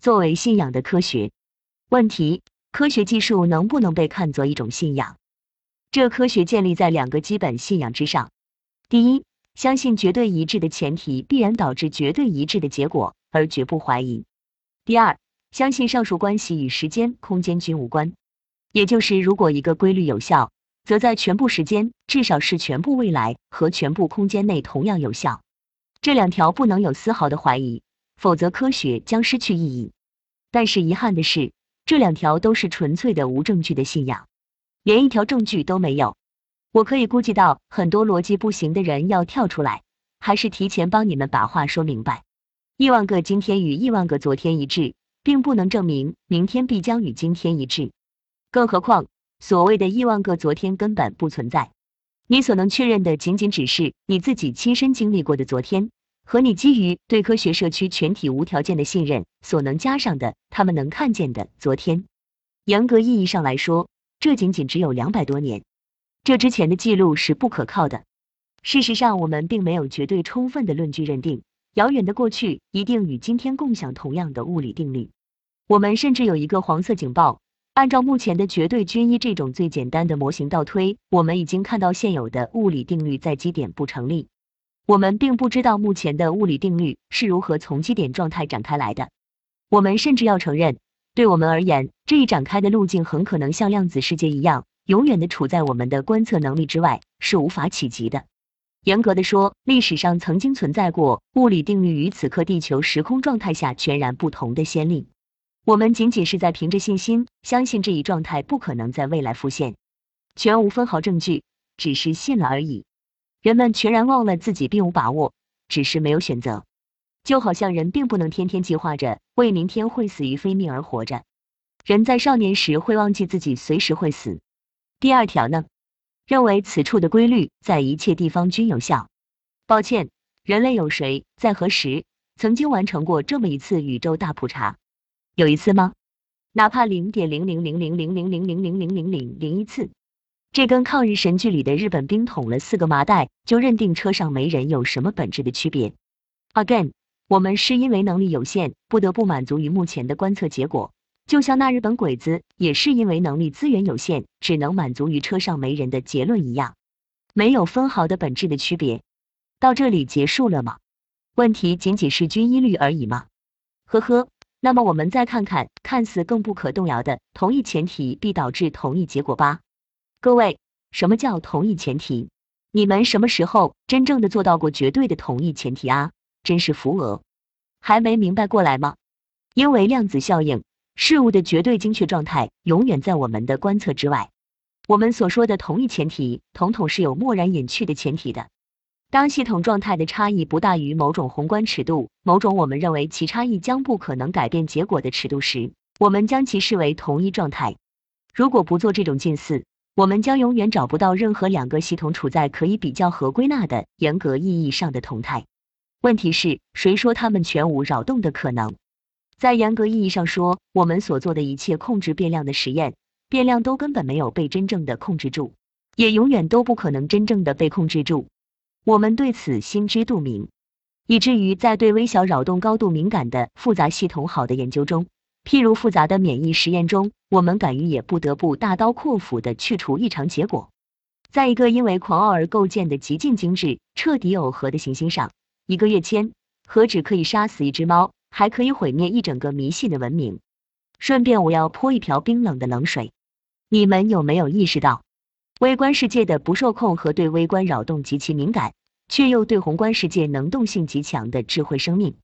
作为信仰的科学。问题：科学技术能不能被看作一种信仰？这科学建立在两个基本信仰之上。第一，相信绝对一致的前提必然导致绝对一致的结果，而绝不怀疑。第二，相信上述关系与时间、空间均无关。也就是，如果一个规律有效，则在全部时间，至少是全部未来和全部空间内同样有效。这两条不能有丝毫的怀疑，否则科学将失去意义。但是遗憾的是，这两条都是纯粹的无证据的信仰，连一条证据都没有。我可以估计到很多逻辑不行的人要跳出来，还是提前帮你们把话说明白。亿万个今天与亿万个昨天一致，并不能证明明天必将与今天一致。更何况，所谓的亿万个昨天根本不存在。你所能确认的，仅仅只是你自己亲身经历过的昨天，和你基于对科学社区全体无条件的信任所能加上的他们能看见的昨天。严格意义上来说，这仅仅只有两百多年，这之前的记录是不可靠的。事实上，我们并没有绝对充分的论据认定遥远的过去一定与今天共享同样的物理定律。我们甚至有一个黄色警报。按照目前的绝对均一这种最简单的模型倒推，我们已经看到现有的物理定律在基点不成立。我们并不知道目前的物理定律是如何从基点状态展开来的。我们甚至要承认，对我们而言，这一展开的路径很可能像量子世界一样，永远的处在我们的观测能力之外，是无法企及的。严格的说，历史上曾经存在过物理定律与此刻地球时空状态下全然不同的先例。我们仅仅是在凭着信心，相信这一状态不可能在未来复现，全无分毫证据，只是信了而已。人们全然忘了自己并无把握，只是没有选择。就好像人并不能天天计划着为明天会死于非命而活着。人在少年时会忘记自己随时会死。第二条呢，认为此处的规律在一切地方均有效。抱歉，人类有谁在何时曾经完成过这么一次宇宙大普查？有一次吗？哪怕零点零零零零零零零零零零零零零一次，这跟抗日神剧里的日本兵捅了四个麻袋就认定车上没人有什么本质的区别？Again，我们是因为能力有限，不得不满足于目前的观测结果，就像那日本鬼子也是因为能力资源有限，只能满足于车上没人的结论一样，没有分毫的本质的区别。到这里结束了吗？问题仅仅是均一律而已吗？呵呵。那么我们再看看看似更不可动摇的同一前提必导致同一结果吧。各位，什么叫同一前提？你们什么时候真正的做到过绝对的同一前提啊？真是扶额，还没明白过来吗？因为量子效应，事物的绝对精确状态永远在我们的观测之外。我们所说的同一前提，统统是有默然隐去的前提的。当系统状态的差异不大于某种宏观尺度，某种我们认为其差异将不可能改变结果的尺度时，我们将其视为同一状态。如果不做这种近似，我们将永远找不到任何两个系统处在可以比较和归纳的严格意义上的同态。问题是，谁说它们全无扰动的可能？在严格意义上说，我们所做的一切控制变量的实验，变量都根本没有被真正的控制住，也永远都不可能真正的被控制住。我们对此心知肚明，以至于在对微小扰动高度敏感的复杂系统好的研究中，譬如复杂的免疫实验中，我们敢于也不得不大刀阔斧的去除异常结果。在一个因为狂傲而构建的极尽精致、彻底耦合的行星上，一个跃迁何止可以杀死一只猫，还可以毁灭一整个迷信的文明。顺便，我要泼一瓢冰冷的冷水，你们有没有意识到？微观世界的不受控和对微观扰动极其敏感，却又对宏观世界能动性极强的智慧生命，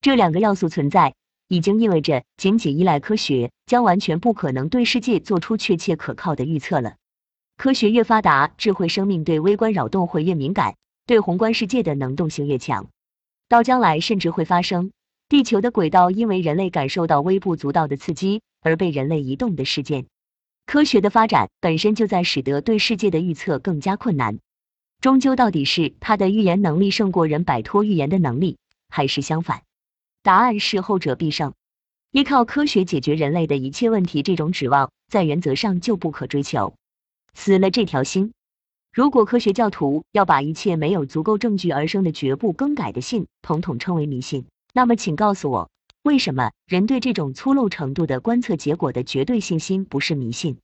这两个要素存在，已经意味着仅仅依赖科学将完全不可能对世界做出确切可靠的预测了。科学越发达，智慧生命对微观扰动会越敏感，对宏观世界的能动性越强。到将来，甚至会发生地球的轨道因为人类感受到微不足道的刺激而被人类移动的事件。科学的发展本身就在使得对世界的预测更加困难。终究到底是它的预言能力胜过人摆脱预言的能力，还是相反？答案是后者必胜。依靠科学解决人类的一切问题，这种指望在原则上就不可追求。死了这条心。如果科学教徒要把一切没有足够证据而生的绝不更改的信统统称为迷信，那么请告诉我，为什么人对这种粗陋程度的观测结果的绝对信心不是迷信？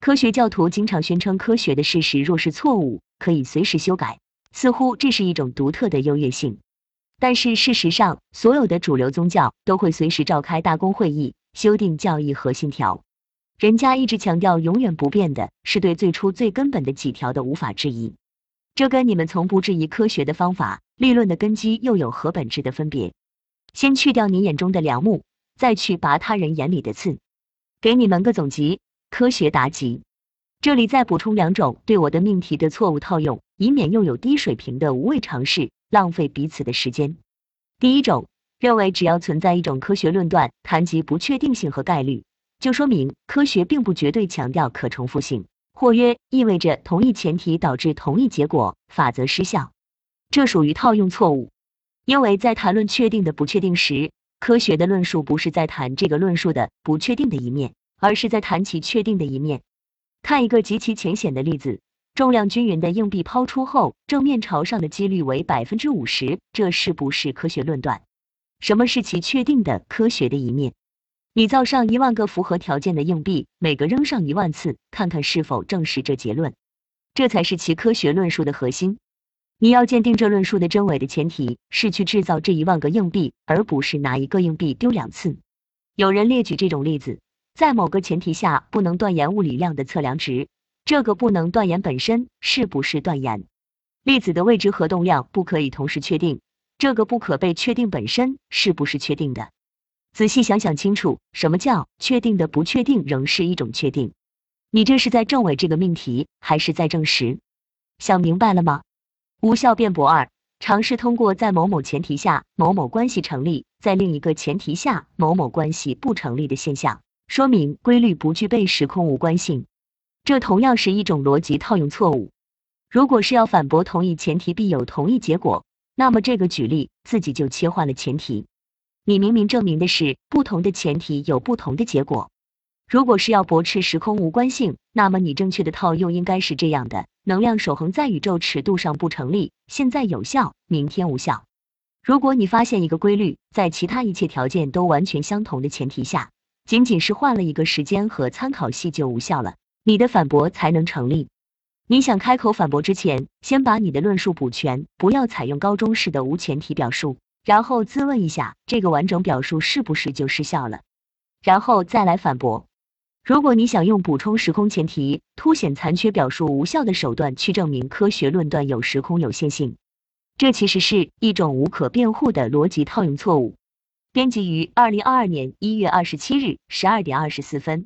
科学教徒经常宣称科学的事实若是错误，可以随时修改，似乎这是一种独特的优越性。但是事实上，所有的主流宗教都会随时召开大公会议，修订教义和信条。人家一直强调永远不变的是对最初最根本的几条的无法质疑。这跟你们从不质疑科学的方法、立论的根基又有何本质的分别？先去掉你眼中的梁木，再去拔他人眼里的刺。给你们个总结。科学答集，这里再补充两种对我的命题的错误套用，以免又有低水平的无谓尝试，浪费彼此的时间。第一种，认为只要存在一种科学论断，谈及不确定性和概率，就说明科学并不绝对强调可重复性，或曰意味着同一前提导致同一结果，法则失效。这属于套用错误，因为在谈论确定的不确定时，科学的论述不是在谈这个论述的不确定的一面。而是在谈其确定的一面。看一个极其浅显的例子：重量均匀的硬币抛出后，正面朝上的几率为百分之五十，这是不是科学论断？什么是其确定的科学的一面？你造上一万个符合条件的硬币，每个扔上一万次，看看是否证实这结论。这才是其科学论述的核心。你要鉴定这论述的真伪的前提是去制造这一万个硬币，而不是拿一个硬币丢两次。有人列举这种例子。在某个前提下，不能断言物理量的测量值。这个不能断言本身是不是断言？粒子的位置和动量不可以同时确定。这个不可被确定本身是不是确定的？仔细想想清楚，什么叫确定的不确定仍是一种确定？你这是在证伪这个命题，还是在证实？想明白了吗？无效辩驳二：尝试通过在某某前提下某某关系成立，在另一个前提下某某关系不成立的现象。说明规律不具备时空无关性，这同样是一种逻辑套用错误。如果是要反驳同一前提必有同一结果，那么这个举例自己就切换了前提。你明明证明的是不同的前提有不同的结果。如果是要驳斥时空无关性，那么你正确的套用应该是这样的：能量守恒在宇宙尺度上不成立，现在有效，明天无效。如果你发现一个规律，在其他一切条件都完全相同的前提下。仅仅是换了一个时间和参考系就无效了，你的反驳才能成立。你想开口反驳之前，先把你的论述补全，不要采用高中式的无前提表述，然后自问一下这个完整表述是不是就失效了，然后再来反驳。如果你想用补充时空前提、凸显残缺表述无效的手段去证明科学论断有时空有限性，这其实是一种无可辩护的逻辑套用错误。编辑于二零二二年一月二十七日十二点二十四分。